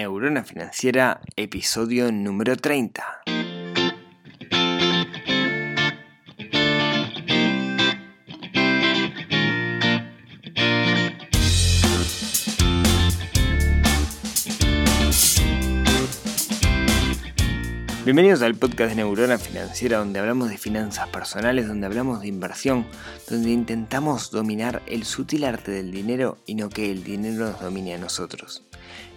Neurona Financiera, episodio número 30. Bienvenidos al podcast de Neurona Financiera donde hablamos de finanzas personales, donde hablamos de inversión, donde intentamos dominar el sutil arte del dinero y no que el dinero nos domine a nosotros.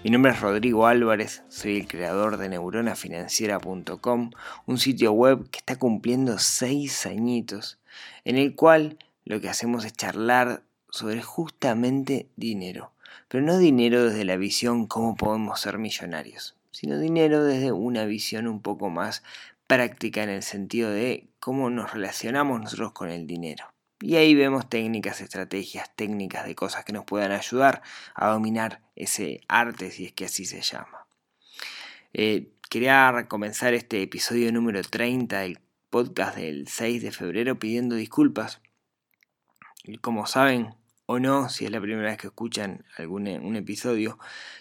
Mi nombre es Rodrigo Álvarez, soy el creador de neuronafinanciera.com, un sitio web que está cumpliendo 6 añitos, en el cual lo que hacemos es charlar sobre justamente dinero, pero no dinero desde la visión cómo podemos ser millonarios, sino dinero desde una visión un poco más práctica en el sentido de cómo nos relacionamos nosotros con el dinero. Y ahí vemos técnicas, estrategias, técnicas de cosas que nos puedan ayudar a dominar ese arte, si es que así se llama. Eh, quería comenzar este episodio número 30 del podcast del 6 de febrero pidiendo disculpas. Como saben, o no, si es la primera vez que escuchan algún e, un episodio,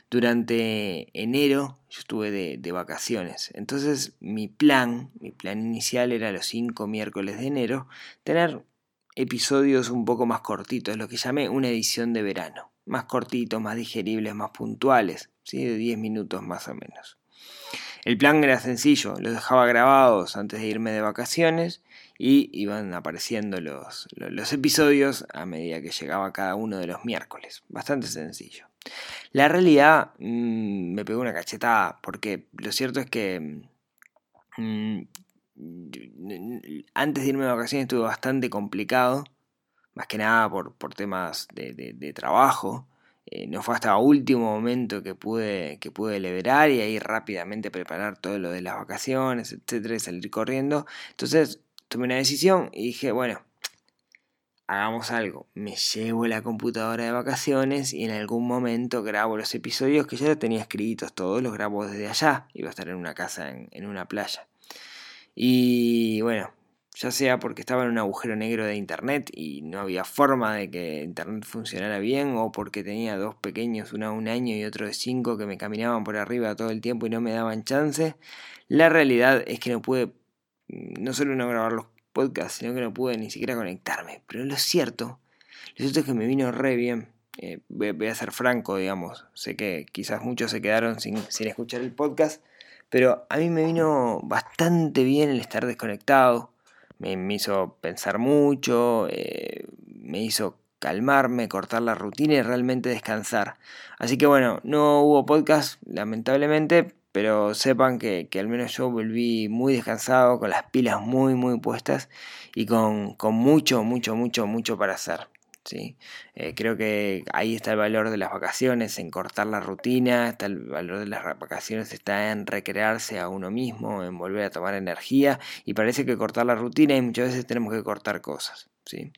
durante enero yo estuve de, vacaciones. Entonces mi plan, mi plan inicial era los cinco miércoles de enero, tener episodios un poco más cortitos, lo que llamé una edición de verano. Más cortitos, más digeribles, más puntuales, ¿sí? de 10 minutos más o menos. El plan era sencillo, los dejaba grabados antes de irme de vacaciones y iban apareciendo los, los, episodios a medida que llegaba cada uno de los miércoles. Bastante sencillo. La realidad mm, me pegó una cachetada porque lo cierto es que mm, antes de irme de vacaciones estuvo bastante complicado, más que nada por, por temas de, trabajo. Eh, no fue hasta último momento que pude, que pude liberar y ahí rápidamente preparar todo lo de las vacaciones, etcétera, y salir corriendo. Entonces tomé una decisión y dije, bueno, hagamos algo. Me llevo la computadora de vacaciones y en algún momento grabo los episodios que ya tenía escritos, todos los grabo desde allá. Iba a estar en una casa, en, una playa. Y bueno, ya sea porque estaba en un agujero negro de internet y no había forma de que internet funcionara bien, o porque tenía dos pequeños, uno de un año y otro de cinco, que me caminaban por arriba todo el tiempo y no me daban chance, la realidad es que no pude no solo no grabar los podcasts, sino que no pude ni siquiera conectarme. Pero lo cierto, lo cierto es que me vino re bien. Eh, voy, a ser franco, digamos. Sé que quizás muchos se quedaron sin, escuchar el podcast, pero a mí me vino bastante bien el estar desconectado. Me, hizo pensar mucho, eh, me hizo calmarme, cortar la rutina y realmente descansar. Así que bueno, no hubo podcast, lamentablemente, pero sepan que, al menos yo volví muy descansado, con las pilas muy, muy puestas y con, mucho, mucho, mucho, mucho para hacer. ¿Sí? Eh, creo que ahí está el valor de las vacaciones, en cortar la rutina, está el valor de las vacaciones, está en recrearse a uno mismo, en volver a tomar energía y parece que cortar la rutina y muchas veces tenemos que cortar cosas. ¿sí?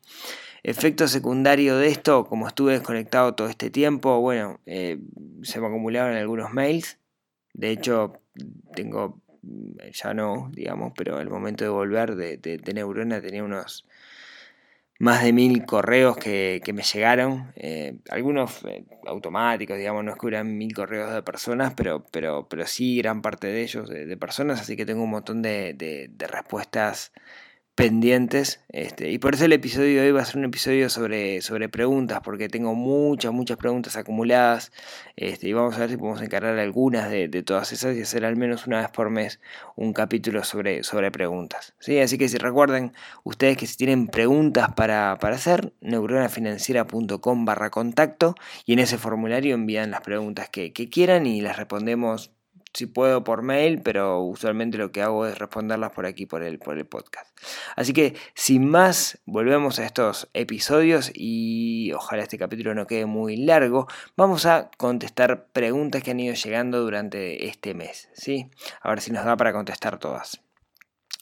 Efecto secundario de esto, como estuve desconectado todo este tiempo, bueno, eh, se me acumularon algunos mails de hecho, tengo, ya no, digamos, pero al momento de volver de, Neurona tenía unos más de mil correos que, me llegaron, eh, algunos eh, automáticos, digamos, no es que hubieran mil correos de personas, pero, pero, pero sí gran parte de ellos de, personas, así que tengo un montón de, de respuestas pendientes. Este, y por eso el episodio de hoy va a ser un episodio sobre, sobre preguntas, porque tengo muchas, muchas preguntas acumuladas. Este, y vamos a ver si podemos encargar algunas de, todas esas y hacer al menos una vez por mes un capítulo sobre, sobre preguntas. ¿sí? Así que si recuerden, ustedes que si tienen preguntas para, para hacer, neuronafinanciera.com barra contacto y en ese formulario envían las preguntas que, que quieran y las respondemos si puedo por mail, pero usualmente lo que hago es responderlas por aquí, por el, por el podcast. Así que, sin más, volvemos a estos episodios y ojalá este capítulo no quede muy largo. Vamos a contestar preguntas que han ido llegando durante este mes, ¿sí? A ver si nos da para contestar todas.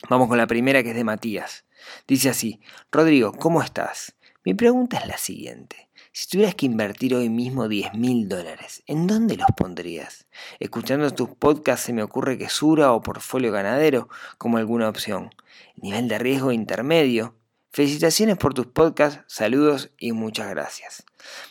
Vamos con la primera que es de Matías. Dice así, Rodrigo, ¿cómo estás? Mi pregunta es la siguiente. Si tuvieras que invertir hoy mismo 10 mil dólares, ¿en dónde los pondrías? Escuchando tus podcasts se me ocurre que Sura o portfolio ganadero como alguna opción. Nivel de riesgo intermedio. Felicitaciones por tus podcasts, saludos y muchas gracias.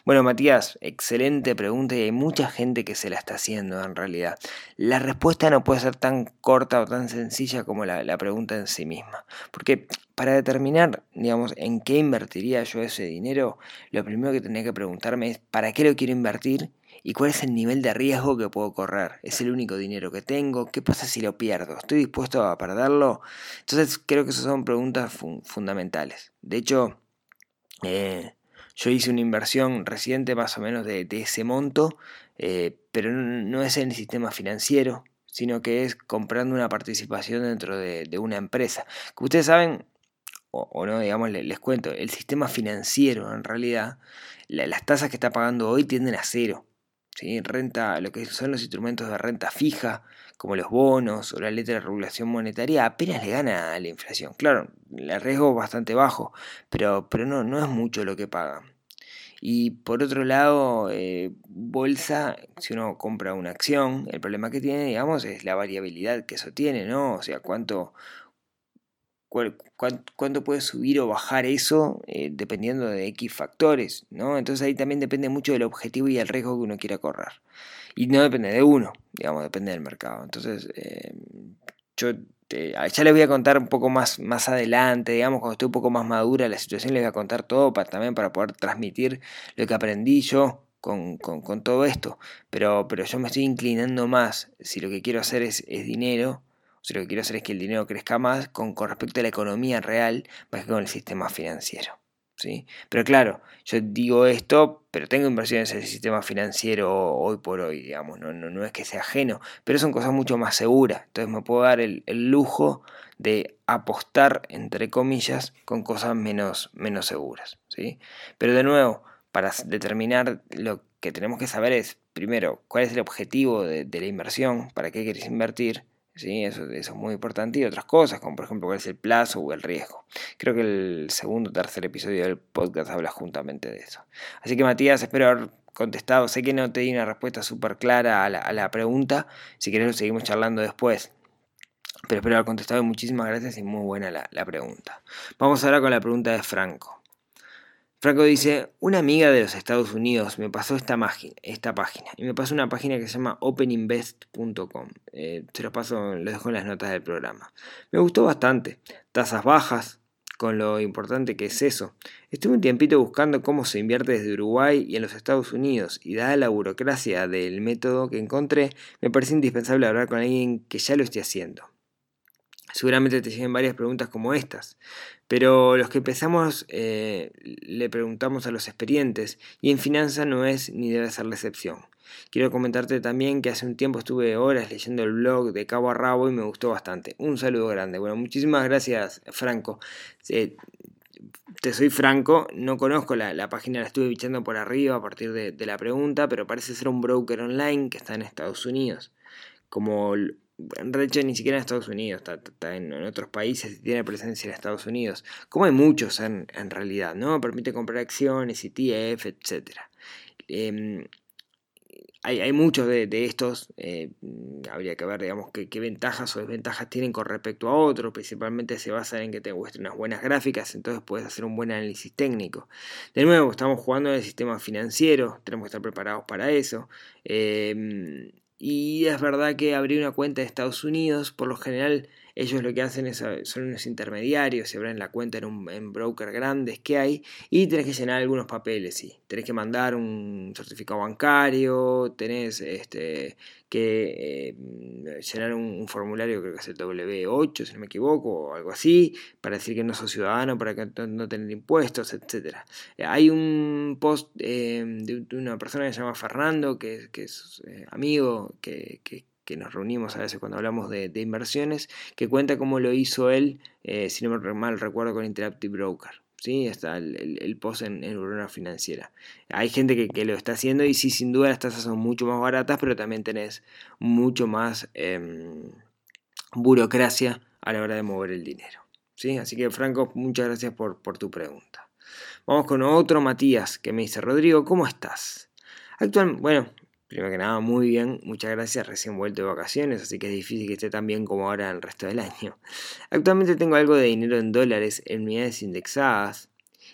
Bueno, Matías, excelente pregunta y hay mucha gente que se la está haciendo en realidad. La respuesta no puede ser tan corta o tan sencilla como la, pregunta en sí misma. Porque para determinar, digamos, en qué invertiría yo ese dinero, lo primero que tendría que preguntarme es ¿para qué lo quiero invertir? ¿Y cuál es el nivel de riesgo que puedo correr? ¿Es el único dinero que tengo? ¿Qué pasa si lo pierdo? ¿Estoy dispuesto a perderlo? Entonces creo que esas son preguntas fundamentales. De hecho, eh, yo hice una inversión reciente más o menos de, ese monto, eh, pero no es en el sistema financiero, sino que es comprando una participación dentro de, una empresa. Como ustedes saben, o, no, digamos, les, cuento, el sistema financiero en realidad, las tasas que está pagando hoy tienden a cero. Renta, lo que son los instrumentos de renta fija, como los bonos o la letra de regulación monetaria, apenas le gana a la inflación. Claro, el riesgo es bastante bajo, pero, pero no, no es mucho lo que paga. Y por otro lado, eh, bolsa, si uno compra una acción, el problema que tiene, digamos, es la variabilidad que eso tiene, ¿no? O sea, cuánto, cuánto puede subir o bajar eso eh, dependiendo de X factores, ¿no? Entonces ahí también depende mucho del objetivo y el riesgo que uno quiera correr. Y no depende de uno, digamos, depende del mercado. Entonces, eh, yo ya les voy a contar un poco más, más adelante, digamos, cuando esté un poco más madura la situación, les voy a contar todo para, también para poder transmitir lo que aprendí yo con, todo esto. Pero, pero yo me estoy inclinando más, si lo que quiero hacer es dinero, si lo que quiero hacer es que el dinero crezca más con, con respecto a la economía real más que con el sistema financiero. ¿sí? Pero claro, yo digo esto, pero tengo inversiones en el sistema financiero hoy por hoy, digamos, no, no, no es que sea ajeno, pero son cosas mucho más seguras. Entonces me puedo dar el, lujo de apostar, entre comillas, con cosas menos, menos seguras. ¿sí? Pero de nuevo, para determinar lo que tenemos que saber es, primero, cuál es el objetivo de, de la inversión, para qué quieres invertir, eso, es muy importante. Y otras cosas, como por ejemplo cuál es el plazo o el riesgo. Creo que el segundo o tercer episodio del podcast habla juntamente de eso. Así que Matías, espero haber contestado. Sé que no te di una respuesta súper clara a la, pregunta. Si querés lo seguimos charlando después. Pero espero haber contestado. Muchísimas gracias y muy buena la, la pregunta. Vamos ahora con la pregunta de Franco. Franco dice, una amiga de los Estados Unidos me pasó esta, esta página y me pasó una página que se llama openinvest.com. Eh, se los paso, lo dejo en las notas del programa. Me gustó bastante. Tasas bajas, con lo importante que es eso. Estuve un tiempito buscando cómo se invierte desde Uruguay y en los Estados Unidos y dada la burocracia del método que encontré, me parece indispensable hablar con alguien que ya lo esté haciendo. Seguramente te lleguen varias preguntas como estas, pero los que empezamos eh, le preguntamos a los experientes y en finanza no es ni debe ser la excepción. Quiero comentarte también que hace un tiempo estuve horas leyendo el blog de cabo a rabo y me gustó bastante. Un saludo grande. Bueno, muchísimas gracias Franco. te soy franco, no conozco la, página, la estuve bichando por arriba a partir de, de la pregunta, pero parece ser un broker online que está en Estados Unidos. Como en realidad ni siquiera en Estados Unidos, está, en, otros países y tiene presencia en Estados Unidos, como hay muchos en, realidad, ¿no? Permite comprar acciones, ETF, etc. Em, hay, muchos de, estos, eh, habría que ver, digamos, qué, ventajas o desventajas tienen con respecto a otros, principalmente se basan en que te muestren unas buenas gráficas, entonces puedes hacer un buen análisis técnico. De nuevo, estamos jugando en el sistema financiero, tenemos que estar preparados para eso. Em, y es verdad que abrir una cuenta de Estados Unidos, por lo general ellos lo que hacen es, eh, son unos intermediarios, se abren la cuenta en, un, en broker grandes que hay y tenés que llenar algunos papeles, sí. Tenés que mandar un certificado bancario, tenés este, que eh, llenar un, formulario, creo que es el W8, si no me equivoco, o algo así, para decir que no sos ciudadano, para que no, tener impuestos, etc. Eh, hay un post de, una persona que se llama Fernando, que, es amigo, que, que que nos reunimos a veces cuando hablamos de, inversiones, que cuenta cómo lo hizo él, eh, si no me mal recuerdo, con Interactive Broker. ¿sí? Está el, post en, en Financiera. Hay gente que, lo está haciendo y sí, sin duda las tasas son mucho más baratas, pero también tenés mucho más em, burocracia a la hora de mover el dinero. ¿sí? Así que Franco, muchas gracias por, por tu pregunta. Vamos con otro Matías que me dice, Rodrigo, ¿cómo estás? Actualmente, bueno, Primero que nada, muy bien, muchas gracias, recién vuelto de vacaciones, así que es difícil que esté tan bien como ahora el resto del año. Actualmente tengo algo de dinero en dólares, en unidades indexadas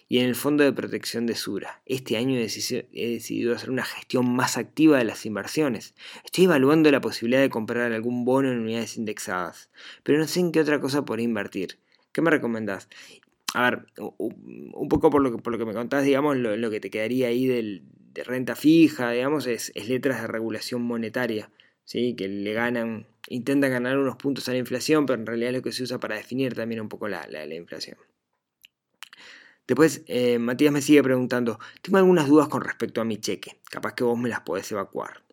y en el Fondo de Protección de Sura. Este año he decidido hacer una gestión más activa de las inversiones. Estoy evaluando la posibilidad de comprar algún bono en unidades indexadas, pero no sé en qué otra cosa por invertir. ¿Qué me recomendás? A ver, un poco por lo que, por lo que me contás, digamos, lo que te quedaría ahí del, de renta fija, digamos, es, letras de regulación monetaria, ¿sí? que le ganan, intentan ganar unos puntos a la inflación, pero en realidad es lo que se usa para definir también un poco la, inflación. Después, eh, Matías me sigue preguntando, tengo algunas dudas con respecto a mi cheque, capaz que vos me las podés evacuar.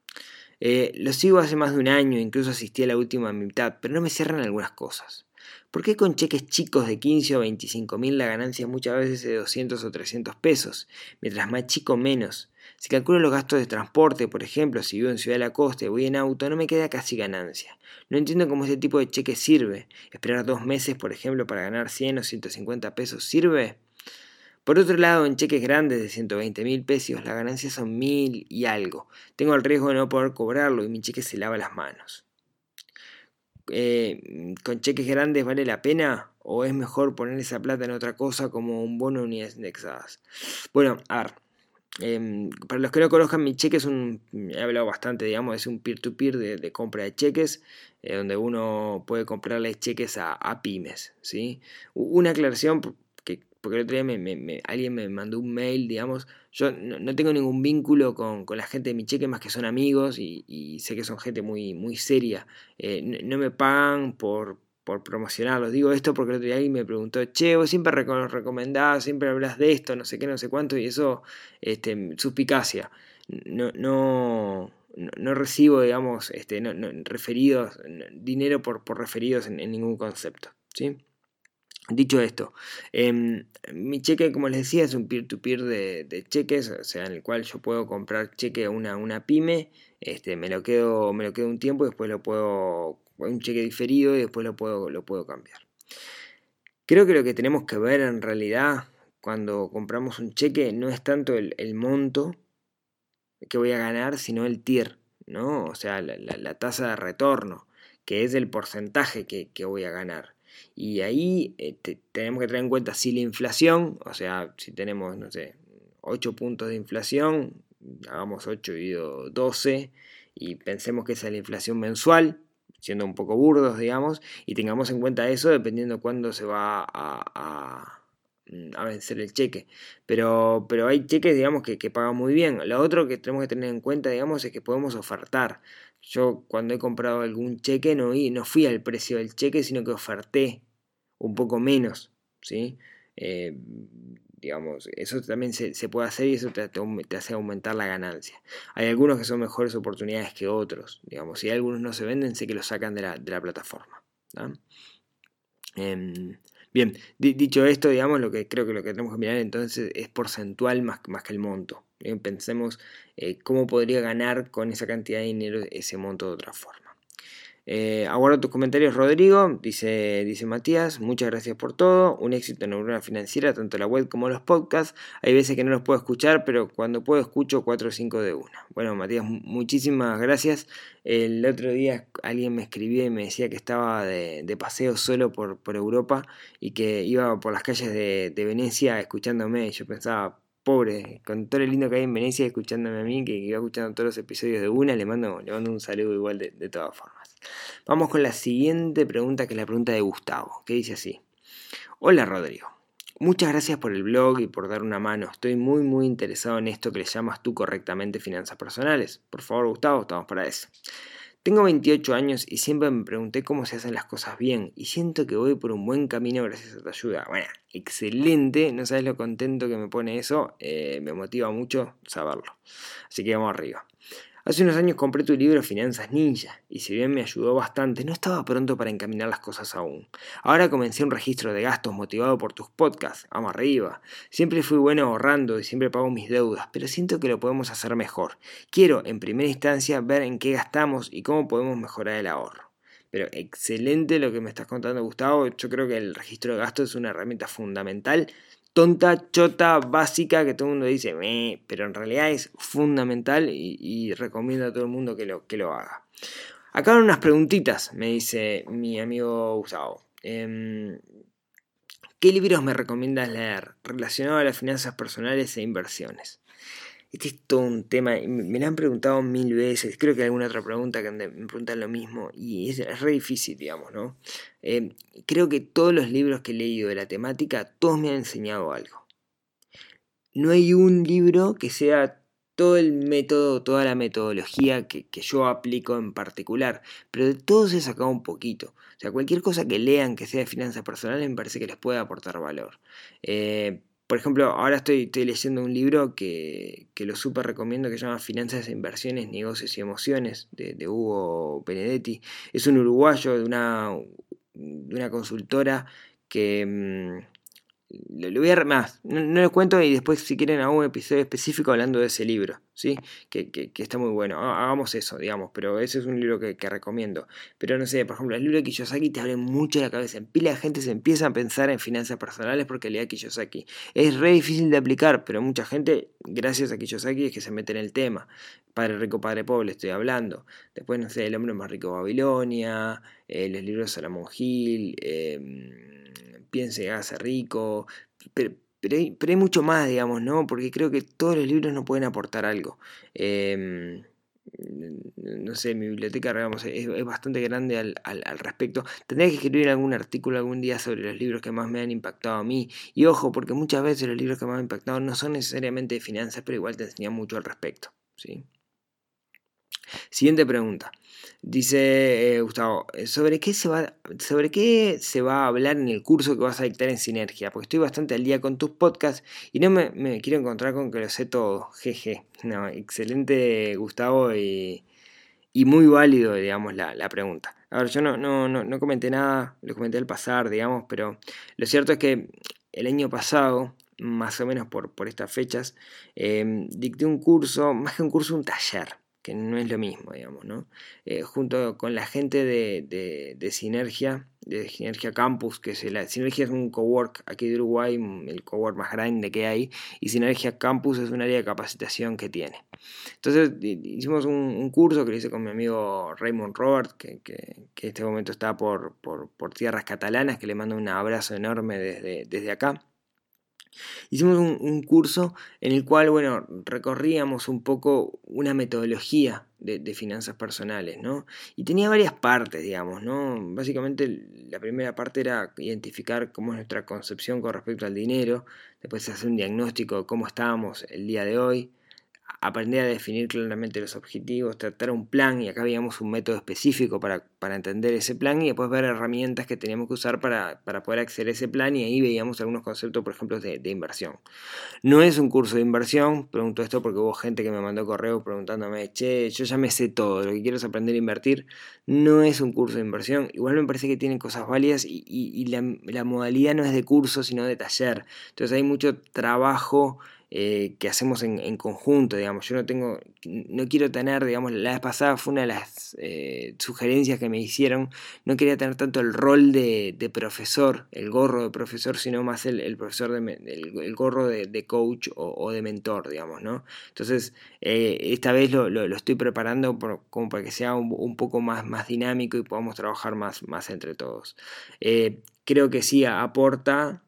Eh, lo sigo hace más de un año, incluso asistí a la última mitad, pero no me cierran algunas cosas. ¿Por qué con cheques chicos de 15 o 25 mil la ganancia es muchas veces de 200 o 300 pesos, mientras más chico menos? Si calculo los gastos de transporte, por ejemplo, si vivo en Ciudad de la Costa y voy en auto, no me queda casi ganancia. No entiendo cómo ese tipo de cheque sirve. Esperar dos meses, por ejemplo, para ganar 100 o 150 pesos, ¿sirve? Por otro lado, en cheques grandes de 120 mil pesos, las ganancias son mil y algo. Tengo el riesgo de no poder cobrarlo y mi cheque se lava las manos. Eh, ¿Con cheques grandes vale la pena? ¿O es mejor poner esa plata en otra cosa como un bono de unidades indexadas? Bueno, a ver, Em, para los que no conozcan, mi cheque es un, he hablado bastante, digamos, es un peer-to-peer de, compra de cheques, eh, donde uno puede comprarle cheques a, pymes, ¿sí? Una aclaración, porque, porque el otro día alguien me mandó un mail, digamos, yo no, tengo ningún vínculo con, la gente de mi cheque, más que son amigos y, sé que son gente muy, muy seria. Eh, no, me pagan por, por promocionarlo. Digo esto porque el otro día alguien me preguntó, che, vos siempre recomendás, siempre hablas de esto, no sé qué, no sé cuánto, y eso, este, suspicacia. No, no, no recibo, digamos, este, no, referidos, dinero por, por referidos en, ningún concepto. ¿sí? Dicho esto, em, mi cheque, como les decía, es un peer-to-peer de, cheques, o sea, en el cual yo puedo comprar cheque a una, una pyme, este, me, lo quedo, me lo quedo un tiempo y después lo puedo un cheque diferido y después lo puedo, lo puedo cambiar. Creo que lo que tenemos que ver en realidad cuando compramos un cheque no es tanto el, monto que voy a ganar, sino el TIR, ¿no? O sea, la, tasa de retorno, que es el porcentaje que, voy a ganar. Y ahí eh, tenemos que tener en cuenta si la inflación, o sea, si tenemos, no sé, 8 puntos de inflación, hagamos 8 y 12, y pensemos que esa es la inflación mensual, siendo un poco burdos, digamos, y tengamos en cuenta eso dependiendo cuándo se va a, a, vencer el cheque. Pero, pero hay cheques, digamos, que, pagan muy bien. Lo otro que tenemos que tener en cuenta, digamos, es que podemos ofertar. Yo cuando he comprado algún cheque no, no fui al precio del cheque, sino que oferté un poco menos, ¿sí? Eh, digamos, eso también se, puede hacer y eso te, hace aumentar la ganancia. Hay algunos que son mejores oportunidades que otros, digamos, si algunos no se venden, sé que los sacan de la, plataforma. Em, bien, dicho esto, digamos, lo que creo que lo que tenemos que mirar entonces es porcentual más, más que el monto. pensemos eh, cómo podría ganar con esa cantidad de dinero ese monto de otra forma. Eh, aguardo tus comentarios, Rodrigo. Dice, dice Matías, muchas gracias por todo. Un éxito en Neurona Financiera, tanto la web como los podcasts. Hay veces que no los puedo escuchar, pero cuando puedo escucho 4 o 5 de una. Bueno, Matías, muchísimas gracias. El otro día alguien me escribía y me decía que estaba de, paseo solo por, Europa y que iba por las calles de, Venecia escuchándome. Yo pensaba, pobre, con todo el lindo que hay en Venecia escuchándome a mí, que iba escuchando todos los episodios de una, le mando, le mando un saludo igual de todas formas. Vamos con la siguiente pregunta, que es la pregunta de Gustavo, que dice así. Hola Rodrigo, muchas gracias por el blog y por dar una mano. Estoy muy muy interesado en esto que le llamas tú correctamente finanzas personales. Por favor Gustavo, estamos para eso. Tengo 28 años y siempre me pregunté cómo se hacen las cosas bien y siento que voy por un buen camino gracias a tu ayuda. Bueno, excelente, no sabes lo contento que me pone eso, eh, me motiva mucho saberlo. Así que vamos arriba. Hace unos años compré tu libro Finanzas Ninja, y si bien me ayudó bastante, no estaba pronto para encaminar las cosas aún. Ahora comencé un registro de gastos motivado por tus podcasts, vamos arriba. Siempre fui bueno ahorrando y siempre pago mis deudas, pero siento que lo podemos hacer mejor. Quiero, en primera instancia, ver en qué gastamos y cómo podemos mejorar el ahorro. Pero excelente lo que me estás contando, Gustavo. Yo creo que el registro de gastos es una herramienta fundamental tonta, chota, básica, que todo el mundo dice, pero en realidad es fundamental y, recomiendo a todo el mundo que lo, que lo haga. Acá van unas preguntitas, me dice mi amigo Gustavo. Em, ¿Qué libros me recomiendas leer relacionados a las finanzas personales e inversiones? Este es todo un tema, me lo han preguntado mil veces, creo que hay alguna otra pregunta que me preguntan lo mismo, y es, re difícil, digamos, ¿no? Eh, creo que todos los libros que he leído de la temática, todos me han enseñado algo. No hay un libro que sea todo el método, toda la metodología que, yo aplico en particular, pero de todos he sacado un poquito. O sea, cualquier cosa que lean que sea de finanzas personales me parece que les puede aportar valor. Eh, por ejemplo, ahora estoy, leyendo un libro que, lo súper recomiendo que se llama Finanzas, Inversiones, Negocios y Emociones de, Hugo Benedetti. Es un uruguayo de una, de una consultora que... Mm, lo, voy a más, no, lo cuento y después si quieren hago un episodio específico hablando de ese libro, ¿sí? Que, está muy bueno, hagamos eso, digamos, pero ese es un libro que, recomiendo. Pero no sé, por ejemplo, el libro de Kiyosaki te abre mucho la cabeza, en pila de gente se empieza a pensar en finanzas personales porque lea Kiyosaki. Es re difícil de aplicar, pero mucha gente, gracias a Kiyosaki, es que se mete en el tema. Padre rico, padre pobre, estoy hablando. Después, no sé, El hombre más rico de Babilonia, eh, los libros de Salomón Gil, eh, piense, hace rico, pero, pero, hay, mucho más, digamos, ¿no? Porque creo que todos los libros nos pueden aportar algo. Em, no sé, mi biblioteca digamos, es, bastante grande al, respecto. Tendría que escribir algún artículo algún día sobre los libros que más me han impactado a mí. Y ojo, porque muchas veces los libros que más me han impactado no son necesariamente de finanzas, pero igual te enseñan mucho al respecto. ¿sí? Siguiente pregunta. Dice eh, Gustavo, eh, ¿sobre qué, se va, ¿sobre qué se va a hablar en el curso que vas a dictar en Sinergia? Porque estoy bastante al día con tus podcasts y no me, quiero encontrar con que lo sé todo. Jeje. No, excelente Gustavo y, muy válido, digamos, la, pregunta. A ver, yo no, no, no, comenté nada, lo comenté al pasar, digamos, pero lo cierto es que el año pasado, más o menos por, por estas fechas, eh, dicté un curso, más que un curso, un taller que no es lo mismo, digamos, ¿no? Eh, junto con la gente de, de, Sinergia, de Sinergia Campus, que es la, Sinergia es un cowork aquí de Uruguay, el cowork más grande que hay, y Sinergia Campus es un área de capacitación que tiene. Entonces hicimos un, curso que lo hice con mi amigo Raymond Robert, que, que, en este momento está por, por, por, tierras catalanas, que le mando un abrazo enorme desde, desde acá. Hicimos un, curso en el cual, bueno, recorríamos un poco una metodología de, finanzas personales, ¿no? Y tenía varias partes, digamos, ¿no? Básicamente la primera parte era identificar cómo es nuestra concepción con respecto al dinero, después hacer un diagnóstico de cómo estábamos el día de hoy, aprender a definir claramente los objetivos, tratar un plan, y acá veíamos un método específico para, entender ese plan, y después ver herramientas que teníamos que usar para, poder acceder a ese plan, y ahí veíamos algunos conceptos, por ejemplo, de, inversión. No es un curso de inversión, pregunto esto porque hubo gente que me mandó correo preguntándome, che, yo ya me sé todo, lo que quiero es aprender a invertir. No es un curso de inversión, igual me parece que tiene cosas válidas y, la, la modalidad no es de curso, sino de taller. Entonces hay mucho trabajo eh, que hacemos en, conjunto, digamos. Yo no tengo, no quiero tener, digamos, la vez pasada fue una de las eh, sugerencias que me hicieron, no quería tener tanto el rol de, profesor, el gorro de profesor, sino más el, profesor, de, el, gorro de, coach o, de mentor, digamos, ¿no? Entonces, eh, esta vez lo, estoy preparando como para que sea un, poco más, más dinámico y podamos trabajar más, más entre todos creo que sí aporta, eh,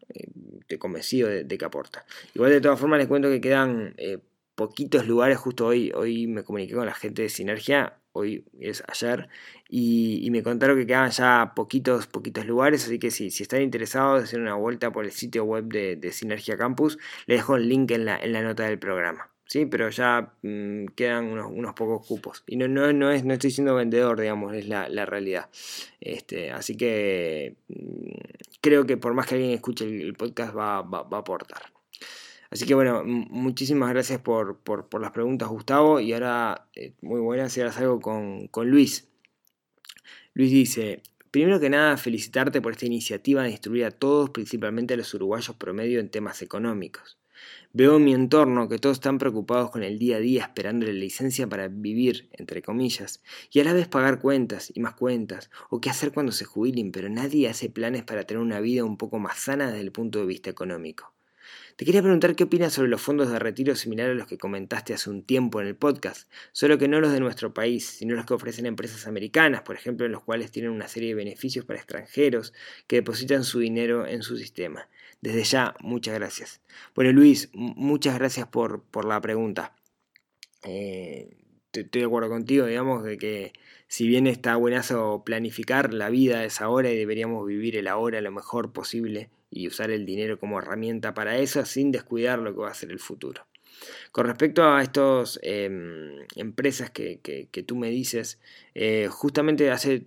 estoy convencido de, que aporta. Igual de todas formas les cuento que quedan eh, poquitos lugares, justo hoy, hoy me comuniqué con la gente de Sinergia, hoy es ayer, y, me contaron que quedan ya poquitos, poquitos lugares, así que si, si están interesados de hacer una vuelta por el sitio web de, Sinergia Campus, les dejo el link en la, en la nota del programa. ¿Sí? pero ya mm, quedan unos, pocos cupos. Y no, no, no, es, no estoy siendo vendedor, digamos, es la, realidad. Este, así que mm, creo que por más que alguien escuche el, podcast va, a aportar. Así que bueno, muchísimas gracias por, las preguntas, Gustavo. Y ahora, eh, muy buenas, y ahora salgo con, con Luis. Luis dice, Primero que nada, felicitarte por esta iniciativa de instruir a todos, principalmente a los uruguayos promedio, en temas económicos. Veo en mi entorno que todos están preocupados con el día a día esperando la licencia para vivir, entre comillas, y a la vez pagar cuentas y más cuentas, o qué hacer cuando se jubilen, pero nadie hace planes para tener una vida un poco más sana desde el punto de vista económico. Te quería preguntar qué opinas sobre los fondos de retiro similares a los que comentaste hace un tiempo en el podcast, solo que no los de nuestro país, sino los que ofrecen empresas americanas, por ejemplo, en los cuales tienen una serie de beneficios para extranjeros que depositan su dinero en su sistema. Desde ya, muchas gracias. Bueno, Luis, muchas gracias por, la pregunta. Eh, estoy de acuerdo contigo, digamos, de que si bien está buenazo planificar, la vida es ahora y deberíamos vivir el ahora lo mejor posible y usar el dinero como herramienta para eso sin descuidar lo que va a ser el futuro. Con respecto a estas em, empresas que, tú me dices, eh, justamente hace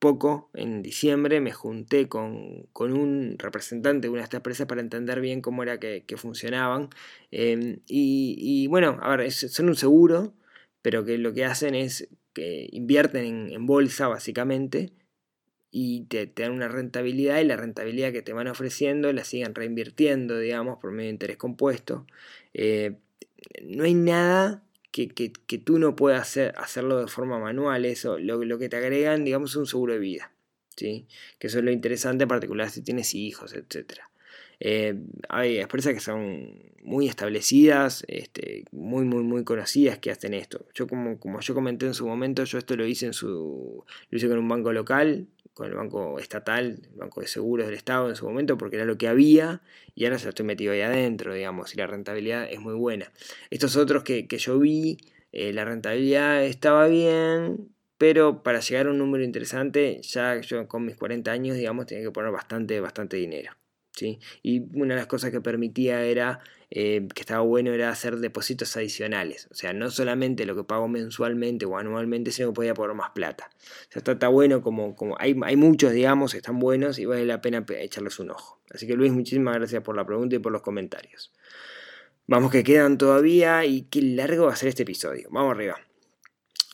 poco, en diciembre, me junté con, un representante de una de estas empresas para entender bien cómo era que, funcionaban. Em, y, bueno, a ver, son un seguro, pero que lo que hacen es que invierten en bolsa básicamente y te, dan una rentabilidad y la rentabilidad que te van ofreciendo la siguen reinvirtiendo, digamos, por medio de interés compuesto. Eh, no hay nada que, tú no puedas hacer, hacerlo de forma manual, eso, lo, que te agregan, digamos, es un seguro de vida, ¿sí? que eso es lo interesante, en particular si tienes hijos, etc. Eh, hay empresas que son muy establecidas, este, muy, muy, muy conocidas que hacen esto. Yo como, como yo comenté en su momento, yo esto lo hice en su. lo hice con un banco local con el Banco Estatal, el Banco de Seguros del Estado en su momento, porque era lo que había, y ahora ya estoy metido ahí adentro, digamos, y la rentabilidad es muy buena. Estos otros que, yo vi, eh, la rentabilidad estaba bien, pero para llegar a un número interesante, ya yo con mis 40 años, digamos, tenía que poner bastante, bastante dinero. Y una de las cosas que permitía era, eh, que estaba bueno, era hacer depósitos adicionales. O sea, no solamente lo que pago mensualmente o anualmente, sino que podía poner más plata. O sea, está, bueno como, como hay, hay muchos, digamos, están buenos y vale la pena echarles un ojo. Así que Luis, muchísimas gracias por la pregunta y por los comentarios. Vamos que quedan todavía y qué largo va a ser este episodio. Vamos arriba.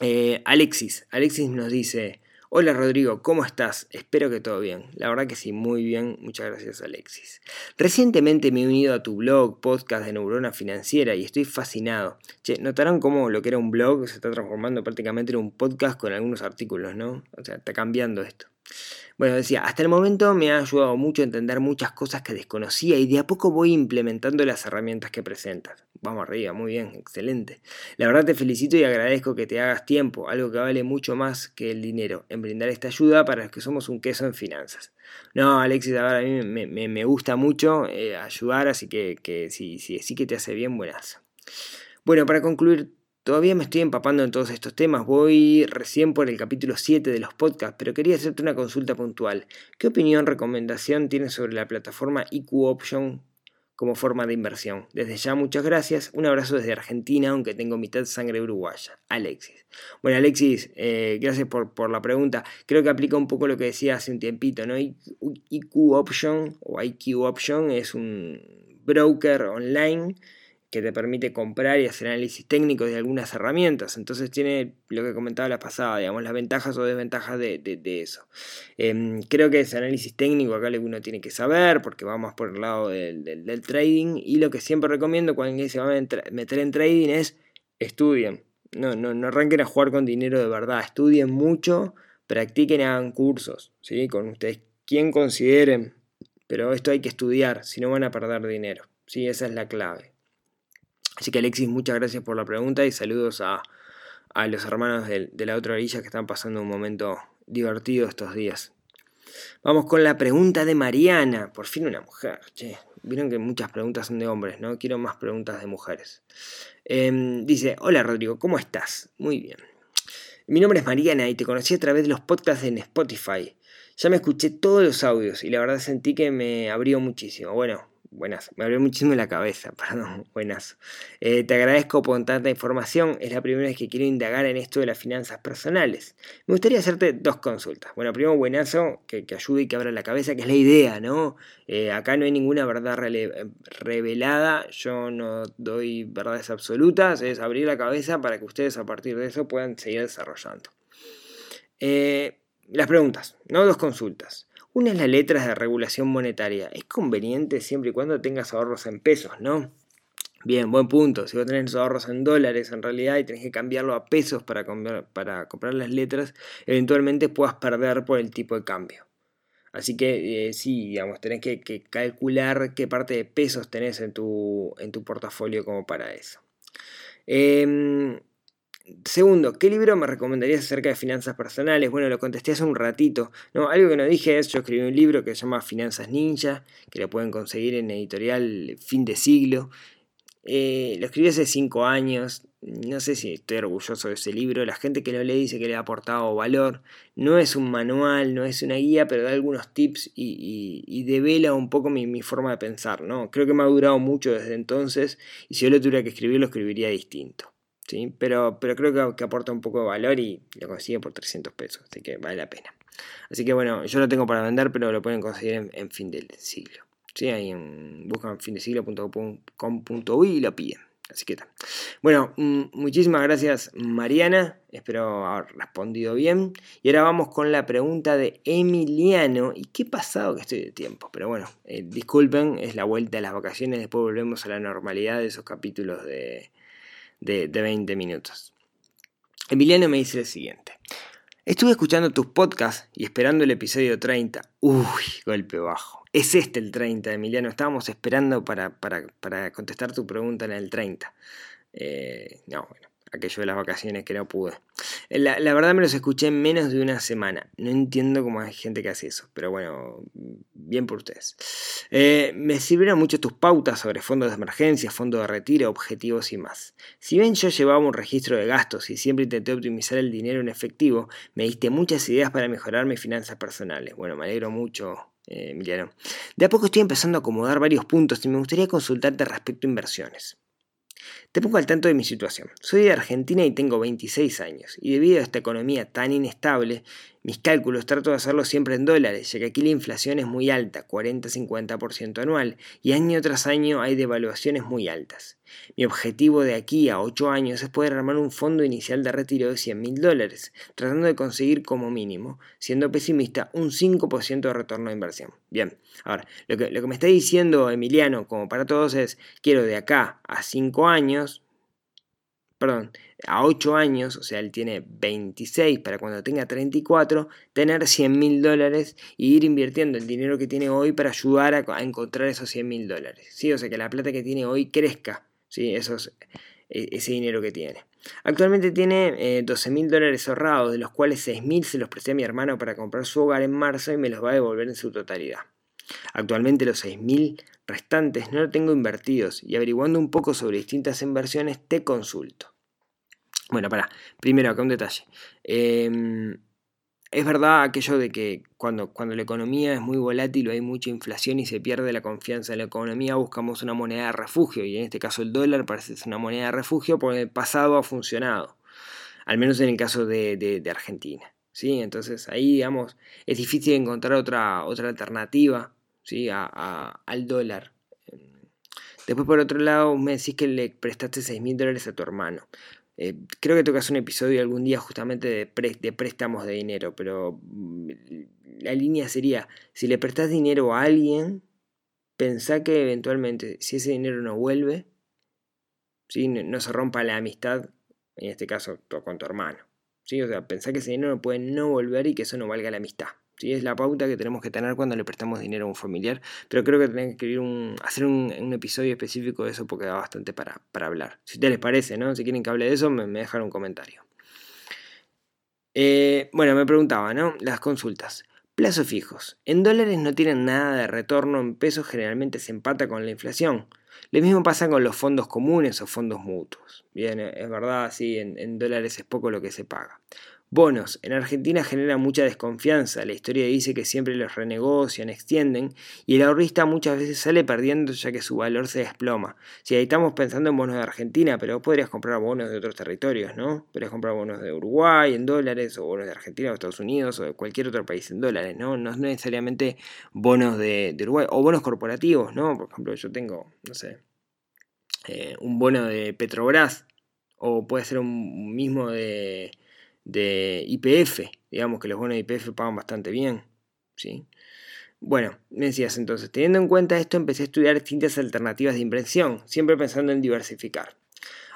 Eh, Alexis, Alexis nos dice, Hola Rodrigo, ¿cómo estás? Espero que todo bien. La verdad que sí, muy bien. Muchas gracias Alexis. Recientemente me he unido a tu blog, podcast de Neurona Financiera y estoy fascinado. Che, notarán cómo lo que era un blog se está transformando prácticamente en un podcast con algunos artículos, ¿no? O sea, está cambiando esto. Bueno, decía, hasta el momento me ha ayudado mucho a entender muchas cosas que desconocía y de a poco voy implementando las herramientas que presentas. Vamos arriba, muy bien, excelente. La verdad te felicito y agradezco que te hagas tiempo, algo que vale mucho más que el dinero, en brindar esta ayuda para los que somos un queso en finanzas. No, Alexis, a mí me, gusta mucho eh, ayudar, así que, que sí, sí, sí que te hace bien, buenas. Bueno, para concluir Todavía me estoy empapando en todos estos temas, voy recién por el capítulo 7 de los podcasts, pero quería hacerte una consulta puntual. ¿Qué opinión, recomendación tienes sobre la plataforma IQ Option como forma de inversión? Desde ya muchas gracias, un abrazo desde Argentina, aunque tengo mitad sangre uruguaya. Alexis. Bueno, Alexis, eh, gracias por, por, la pregunta. Creo que aplica un poco lo que decía hace un tiempito, ¿no? IQ Option o IQ Option es un broker online que te permite comprar y hacer análisis técnico de algunas herramientas. Entonces tiene lo que comentaba la pasada, digamos, las ventajas o desventajas de, eso. Em, creo que ese análisis técnico acá uno tiene que saber, porque va más por el lado del, trading. Y lo que siempre recomiendo cuando se va a meter en trading es estudien. No, no, no arranquen a jugar con dinero de verdad. Estudien mucho, practiquen, hagan cursos, ¿sí? Con ustedes, quien consideren. Pero esto hay que estudiar, si no van a perder dinero. ¿sí? Esa es la clave. Así que Alexis, muchas gracias por la pregunta y saludos a, los hermanos de, la otra orilla que están pasando un momento divertido estos días. Vamos con la pregunta de Mariana. Por fin una mujer. Che, vieron que muchas preguntas son de hombres, ¿no? Quiero más preguntas de mujeres. Em, dice, hola Rodrigo, ¿cómo estás? Muy bien. Mi nombre es Mariana y te conocí a través de los podcasts en Spotify. Ya me escuché todos los audios y la verdad sentí que me abrió muchísimo. Bueno, buenas. Me abrió muchísimo la cabeza, perdón, buenas. Eh, te agradezco por tanta información. Es la primera vez que quiero indagar en esto de las finanzas personales. Me gustaría hacerte dos consultas. Bueno, primero, buenazo, que, ayude y que abra la cabeza, que es la idea, ¿no? Eh, acá no hay ninguna verdad revelada. Yo no doy verdades absolutas. Es abrir la cabeza para que ustedes a partir de eso puedan seguir desarrollando. Eh, las preguntas, no dos consultas. Una es la letra de regulación monetaria. Es conveniente siempre y cuando tengas ahorros en pesos, ¿no? Bien, buen punto. Si vos tenés ahorros en dólares en realidad y tenés que cambiarlo a pesos para, para comprar las letras, eventualmente puedas perder por el tipo de cambio. Así que sí, digamos, tenés que, calcular qué parte de pesos tenés en tu, en tu portafolio como para eso. Em, segundo, ¿qué libro me recomendarías acerca de finanzas personales? Bueno, lo contesté hace un ratito. No, algo que no dije es, yo escribí un libro que se llama Finanzas Ninja, que lo pueden conseguir en editorial Fin de Siglo. Eh, lo escribí hace 5 años, no sé si estoy orgulloso de ese libro, la gente que lo lee dice que le ha aportado valor, no es un manual, no es una guía, pero da algunos tips y, devela un poco mi, forma de pensar, ¿no? Creo que me ha durado mucho desde entonces y si yo lo tuviera que escribir lo escribiría distinto, ¿sí? Pero, pero creo que, aporta un poco de valor y lo consigue por 300 pesos, así que vale la pena. Así que bueno, yo lo tengo para vender, pero lo pueden conseguir en fin del siglo. ¿sí? Ahí en, buscan findesiglo.com.uy y lo piden. Así que tal. Bueno, mm, muchísimas gracias Mariana, espero haber respondido bien. Y ahora vamos con la pregunta de Emiliano. ¿Y qué pasado que estoy de tiempo? Pero bueno, eh, disculpen, es la vuelta a las vacaciones, después volvemos a la normalidad de esos capítulos de, de, de 20 minutos. Emiliano me dice lo siguiente. Estuve escuchando tus podcasts y esperando el episodio 30. Uy, golpe bajo. Es este el 30, Emiliano. Estábamos esperando para, para, contestar tu pregunta en el 30. Eh, no, bueno, aquello de las vacaciones que no pude. La, verdad me los escuché en menos de una semana. No entiendo cómo hay gente que hace eso, pero bueno, bien por ustedes. Eh, me sirvieron mucho tus pautas sobre fondos de emergencia, fondos de retiro, objetivos y más. Si bien yo llevaba un registro de gastos y siempre intenté optimizar el dinero en efectivo, me diste muchas ideas para mejorar mis finanzas personales. Bueno, me alegro mucho eh, Emiliano. De a poco estoy empezando a acomodar varios puntos y me gustaría consultarte respecto a inversiones. Te pongo al tanto de mi situación. Soy de Argentina y tengo 26 años, y debido a esta economía tan inestable, mis cálculos trato de hacerlos siempre en dólares, ya que aquí la inflación es muy alta, 40-50% anual, y año tras año hay devaluaciones muy altas. Mi objetivo de aquí a 8 años es poder armar un fondo inicial de retiro de 100 mil dólares, tratando de conseguir como mínimo, siendo pesimista, un 5% de retorno de inversión. Bien, ahora, lo que, lo que me está diciendo Emiliano, como para todos, es, quiero de acá a 5 años, perdón, a 8 años, o sea, él tiene 26 para cuando tenga 34, tener 100 mil dólares y ir invirtiendo el dinero que tiene hoy para ayudar a, encontrar esos 100 mil dólares. ¿sí? O sea, que la plata que tiene hoy crezca, ¿sí? Esos, e, ese dinero que tiene. Actualmente tiene 12 eh, mil dólares ahorrados, de los cuales 6 mil se los presté a mi hermano para comprar su hogar en marzo y me los va a devolver en su totalidad. Actualmente los 6 mil restantes no los tengo invertidos y averiguando un poco sobre distintas inversiones te consulto. Bueno, para, primero acá un detalle. Em, es verdad aquello de que cuando, cuando la economía es muy volátil o hay mucha inflación y se pierde la confianza en la economía, buscamos una moneda de refugio y en este caso el dólar parece ser una moneda de refugio porque en el pasado ha funcionado, al menos en el caso de, Argentina. ¿sí? Entonces ahí, digamos, es difícil encontrar otra, otra alternativa ¿sí? al dólar. Después, por otro lado, me decís que le prestaste 6 mil dólares a tu hermano. Eh, creo que tocas un episodio algún día justamente de, de, préstamos de dinero, pero mm, la línea sería, si le prestas dinero a alguien, pensá que eventualmente, si ese dinero no vuelve, ¿sí? no, se rompa la amistad, en este caso con tu hermano. ¿sí? O sea, pensá que ese dinero puede no volver y que eso no valga la amistad. ¿Sí? Es la pauta que tenemos que tener cuando le prestamos dinero a un familiar, pero creo que tenemos que hacer un, episodio específico de eso porque da bastante para, hablar. Si te les parece, ¿no? Si quieren que hable de eso, me, dejan un comentario. Eh, bueno, me preguntaba, ¿no? Las consultas. Plazos fijos. En dólares no tienen nada de retorno, en pesos generalmente se empata con la inflación. Lo mismo pasa con los fondos comunes o fondos mutuos. Bien, es verdad, sí, en dólares es poco lo que se paga. Bonos. En Argentina genera mucha desconfianza. La historia dice que siempre los renegocian, extienden y el ahorrista muchas veces sale perdiendo ya que su valor se desploma. Si ahí estamos pensando en bonos de Argentina, pero podrías comprar bonos de otros territorios, ¿no? Podrías comprar bonos de Uruguay en dólares o bonos de Argentina o Estados Unidos o de cualquier otro país en dólares, ¿no? No es necesariamente bonos de, Uruguay o bonos corporativos, ¿no? Por ejemplo, yo tengo, no sé, eh, un bono de Petrobras o puede ser un mismo de de IPF, digamos que los bonos de IPF pagan bastante bien, ¿sí? Bueno, me decías entonces, teniendo en cuenta esto, empecé a estudiar distintas alternativas de inversión, siempre pensando en diversificar.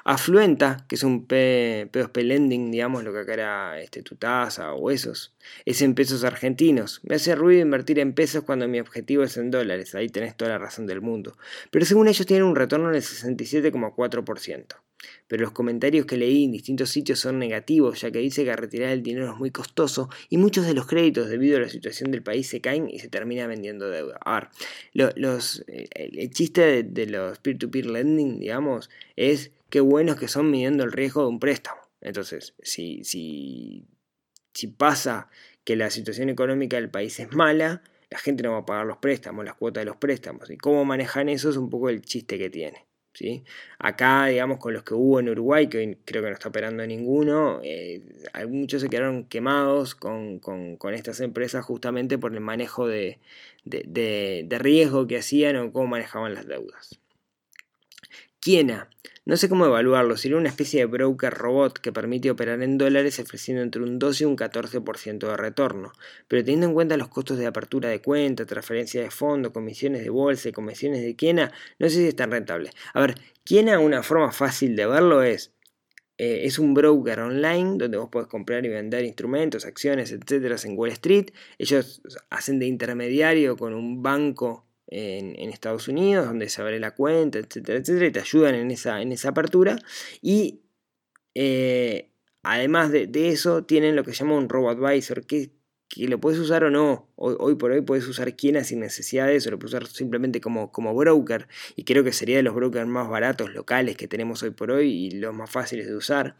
Afluenta, que es un P2P lending, digamos, lo que acá era este, tu tasa o esos, es en pesos argentinos. Me hace ruido invertir en pesos cuando mi objetivo es en dólares, ahí tenés toda la razón del mundo. Pero según ellos tienen un retorno del 67,4% pero los comentarios que leí en distintos sitios son negativos, ya que dice que retirar el dinero es muy costoso y muchos de los créditos debido a la situación del país se caen y se termina vendiendo deuda. A ver, los, el, chiste de, los peer-to-peer lending, digamos, es qué buenos que son midiendo el riesgo de un préstamo. Entonces, si, si, si pasa que la situación económica del país es mala, la gente no va a pagar los préstamos, las cuotas de los préstamos. Y cómo manejan eso es un poco el chiste que tiene. Acá, digamos, con los que hubo en Uruguay, que creo que no está operando ninguno, eh, muchos se quedaron quemados con, estas empresas justamente por el manejo de, de riesgo que hacían o cómo manejaban las deudas. Kiena no sé cómo evaluarlo, sería una especie de broker robot que permite operar en dólares ofreciendo entre un 12 y un 14% de retorno, pero teniendo en cuenta los costos de apertura de cuenta, transferencia de fondo, comisiones de bolsa y comisiones de Kiena, no sé si es tan rentable. A ver, Kiena una forma fácil de verlo es eh, es un broker online donde vos podés comprar y vender instrumentos, acciones, etcétera en Wall Street. Ellos hacen de intermediario con un banco en, Estados Unidos, donde se abre la cuenta, etcétera, etcétera, y te ayudan en esa, en esa apertura. Y eh, además de, eso, tienen lo que se llama un robo-advisor, que, que lo puedes usar o no. Hoy, por hoy puedes usar Kiena sin necesidad de eso, lo puedes usar simplemente como, como broker. Y creo que sería de los brokers más baratos locales que tenemos hoy por hoy y los más fáciles de usar.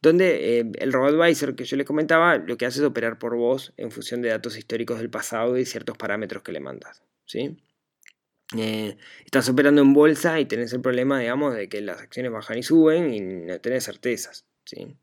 Donde eh, el robo-advisor que yo les comentaba lo que hace es operar por vos en función de datos históricos del pasado y ciertos parámetros que le mandas. ¿sí? Eh, estás operando en bolsa y tenés el problema, digamos, de que las acciones bajan y suben y no tenés certezas. ¿sí?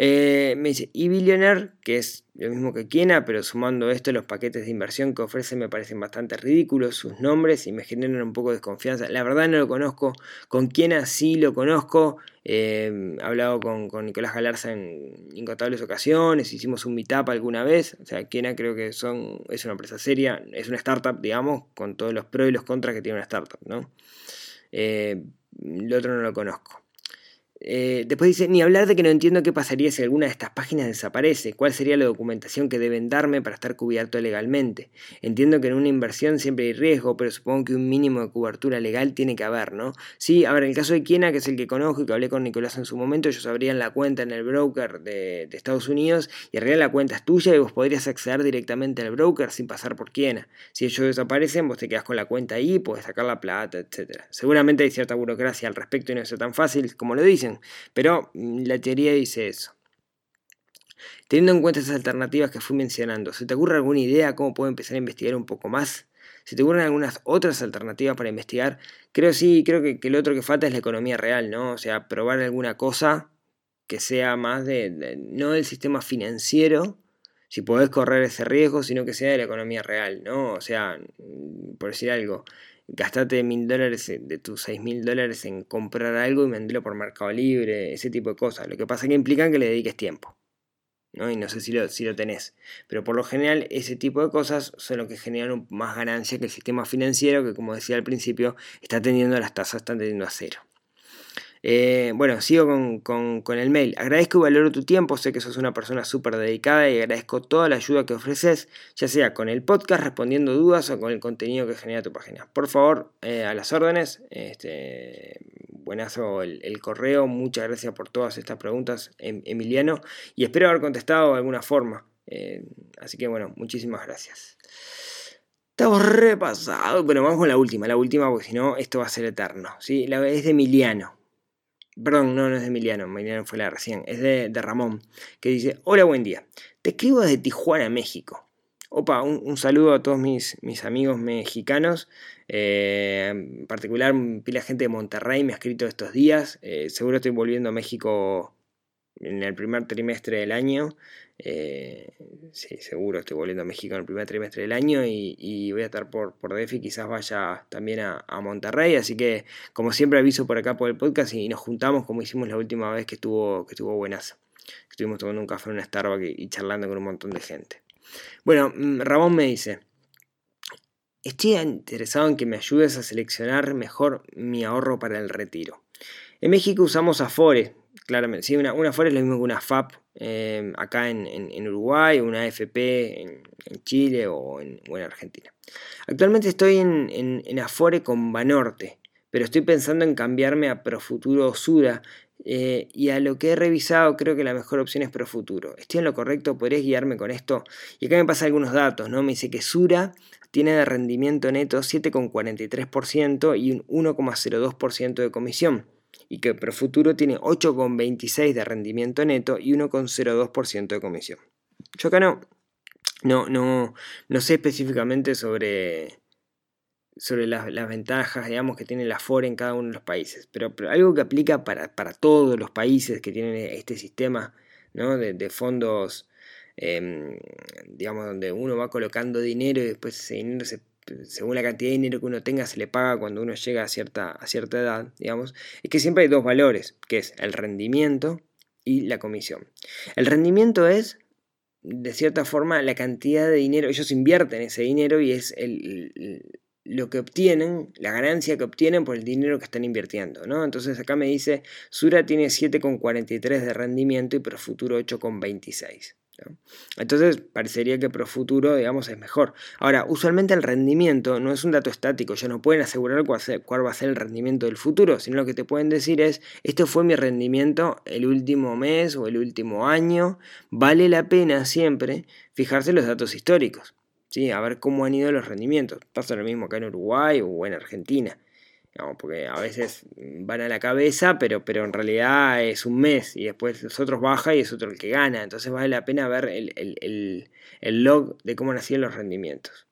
Eh, me dice, y Billionaire, que es lo mismo que Kiena, pero sumando esto, los paquetes de inversión que ofrece me parecen bastante ridículos, sus nombres y me generan un poco de desconfianza. La verdad no lo conozco, con Kiena sí lo conozco, eh, he hablado con, Nicolás Galarza en incontables ocasiones, hicimos un meetup alguna vez, o sea, Kiena creo que son, es una empresa seria, es una startup, digamos, con todos los pros y los contras que tiene una startup, ¿no? Eh, el otro no lo conozco. Eh, después dice, ni hablar de que no entiendo qué pasaría si alguna de estas páginas desaparece, cuál sería la documentación que deben darme para estar cubierto legalmente. Entiendo que en una inversión siempre hay riesgo, pero supongo que un mínimo de cobertura legal tiene que haber, ¿no? Sí, a ver, en el caso de Kiena, que es el que conozco y que hablé con Nicolás en su momento, ellos abrían la cuenta en el broker de, Estados Unidos y en realidad la cuenta es tuya y vos podrías acceder directamente al broker sin pasar por Kiena. Si ellos desaparecen, vos te quedas con la cuenta ahí, puedes sacar la plata, etc. Seguramente hay cierta burocracia al respecto y no es tan fácil como lo dicen pero mm, la teoría dice eso. Teniendo en cuenta esas alternativas que fui mencionando, ¿se te ocurre alguna idea cómo puedo empezar a investigar un poco más? ¿Se te ocurren algunas otras alternativas para investigar? Creo sí, creo que, lo otro que falta es la economía real, ¿no? O sea, probar alguna cosa que sea más de, no del sistema financiero, si podés correr ese riesgo, sino que sea de la economía real, ¿no? O sea, mm, por decir algo, gastate mil dólares de tus seis mil dólares en comprar algo y venderlo por Mercado Libre, ese tipo de cosas. Lo que pasa es que implican que le dediques tiempo. ¿no? Y no sé si lo, si lo tenés. Pero por lo general ese tipo de cosas son lo que generan más ganancia que el sistema financiero que como decía al principio está teniendo las tasas, están teniendo a cero. Eh, bueno, sigo con, el mail. Agradezco y valoro tu tiempo, sé que sos una persona súper dedicada y agradezco toda la ayuda que ofreces, ya sea con el podcast, respondiendo dudas o con el contenido que genera tu página. Por favor, eh, a las órdenes. Este, buenazo el, correo, muchas gracias por todas estas preguntas, em, Emiliano, y espero haber contestado de alguna forma. Eh, así que bueno, muchísimas gracias. Estamos repasados. Bueno, vamos con la última, la última, porque si no, esto va a ser eterno. ¿sí? La, es de Emiliano. Perdón, no, no es de Emiliano, Emiliano fue la recién, es de, Ramón, que dice, hola, buen día, te escribo desde Tijuana, México. Opa, un, saludo a todos mis, mis amigos mexicanos, eh, en particular pila gente de Monterrey me ha escrito estos días, eh, seguro estoy volviendo a México en el primer trimestre del año. Eh, sí, seguro estoy volviendo a México en el primer trimestre del año y, voy a estar por, por DF y quizás vaya también a, Monterrey. Así que, como siempre, aviso por acá por el podcast y nos juntamos como hicimos la última vez que estuvo, que estuvo buenazo. Estuvimos tomando un café en una Starbucks y charlando con un montón de gente. Bueno, mm, Ramón me dice. Estoy interesado en que me ayudes a seleccionar mejor mi ahorro para el retiro. En México usamos Afore, claramente. Sí, una, una es lo mismo que una FAP eh, acá en, Uruguay, una AFP en, Chile o en, Argentina. Actualmente estoy en, Afore con Banorte, pero estoy pensando en cambiarme a Profuturo Sura. Eh, y a lo que he revisado, creo que la mejor opción es Profuturo. ¿Estoy en lo correcto? ¿Podrías guiarme con esto? Y acá me pasa algunos datos, ¿no? Me dice que Sura tiene de rendimiento neto 7,43% y un 1,02% de comisión y que Profuturo tiene 8,26 de rendimiento neto y 1,02% de comisión. Yo acá no, no, no, no sé específicamente sobre, sobre las, ventajas digamos, que tiene la FORE en cada uno de los países, pero, algo que aplica para, todos los países que tienen este sistema de, fondos, em, digamos, donde uno va colocando dinero y después ese dinero se según la cantidad de dinero que uno tenga, se le paga cuando uno llega a cierta, a cierta edad, digamos, es que siempre hay dos valores, que es el rendimiento y la comisión. El rendimiento es, de cierta forma, la cantidad de dinero, ellos invierten ese dinero y es lo que obtienen, la ganancia que obtienen por el dinero que están invirtiendo, ¿no? Entonces acá me dice, Sura tiene 7,43 de rendimiento y Profuturo 8,26. Entonces parecería que Profuturo, digamos, es mejor. Ahora, usualmente el rendimiento no es un dato estático, ya no pueden asegurar cuál, va a ser el rendimiento del futuro, sino lo que te pueden decir es, este fue mi rendimiento el último mes o el último año, vale la pena siempre fijarse los datos históricos, ¿sí? a ver cómo han ido los rendimientos. Pasa lo mismo acá en Uruguay o en Argentina porque a veces van a la cabeza, pero, pero en realidad es un mes y después los otros baja y es otro el que gana. Entonces vale la pena ver el, log de cómo nacían los rendimientos.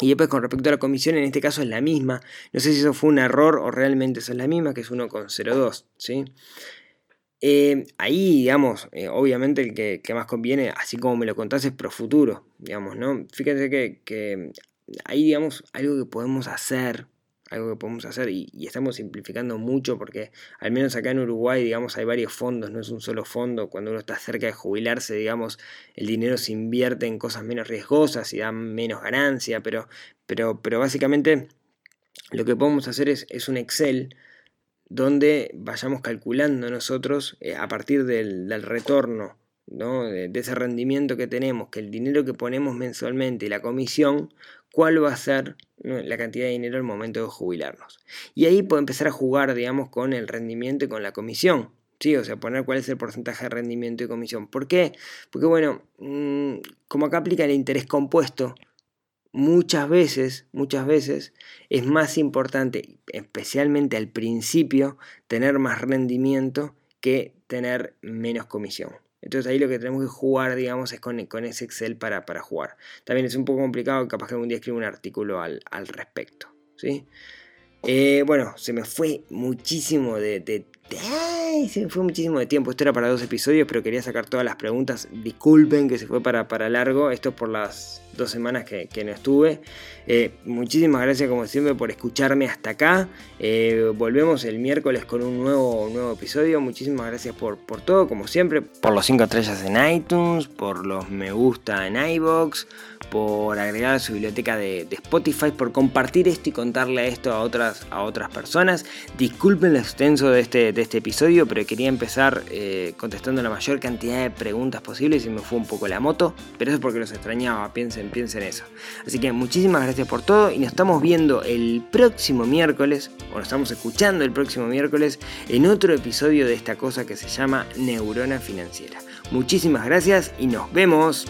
Y después con respecto a la comisión, en este caso es la misma. No sé si eso fue un error o realmente eso es la misma, que es 1,02. ¿sí? Eh, ahí, digamos, eh, obviamente el que, más conviene, así como me lo contás, es pro futuro. Digamos, ¿no? Fíjense que, que ahí, digamos, algo que podemos hacer algo que podemos hacer y, estamos simplificando mucho porque al menos acá en Uruguay, digamos, hay varios fondos, no es un solo fondo, cuando uno está cerca de jubilarse, digamos, el dinero se invierte en cosas menos riesgosas y da menos ganancia, pero, pero, pero básicamente lo que podemos hacer es, es un Excel donde vayamos calculando nosotros eh, a partir del, del retorno ¿no? de, ese rendimiento que tenemos, que el dinero que ponemos mensualmente y la comisión, cuál va a ser la cantidad de dinero al momento de jubilarnos. Y ahí puedo empezar a jugar, digamos, con el rendimiento y con la comisión. Sí, o sea, poner cuál es el porcentaje de rendimiento y comisión. ¿Por qué? Porque, bueno, mm, como acá aplica el interés compuesto, muchas veces, muchas veces es más importante, especialmente al principio, tener más rendimiento que tener menos comisión. Entonces ahí lo que tenemos que jugar, digamos, es con, con ese Excel para, para, jugar. También es un poco complicado, capaz que algún día escribo un artículo al, respecto. ¿sí? Eh, bueno, se me fue muchísimo de, de, Fue muchísimo de tiempo. Esto era para dos episodios, pero quería sacar todas las preguntas. Disculpen que se fue para, para largo. Esto es por las dos semanas que, no estuve. Eh, muchísimas gracias como siempre por escucharme hasta acá. Eh, volvemos el miércoles con un nuevo, nuevo episodio. Muchísimas gracias por, por todo, como siempre. Por los 5 estrellas en iTunes, por los me gusta en iBox, por agregar a su biblioteca de, Spotify, por compartir esto y contarle esto a otras, a otras personas. Disculpen lo extenso de este, de este episodio, pero quería empezar eh, contestando la mayor cantidad de preguntas posibles y me fue un poco la moto, pero eso es porque los extrañaba, piensen, piensen eso. Así que muchísimas gracias por todo y nos estamos viendo el próximo miércoles, o nos estamos escuchando el próximo miércoles, en otro episodio de esta cosa que se llama Neurona Financiera. Muchísimas gracias y nos vemos.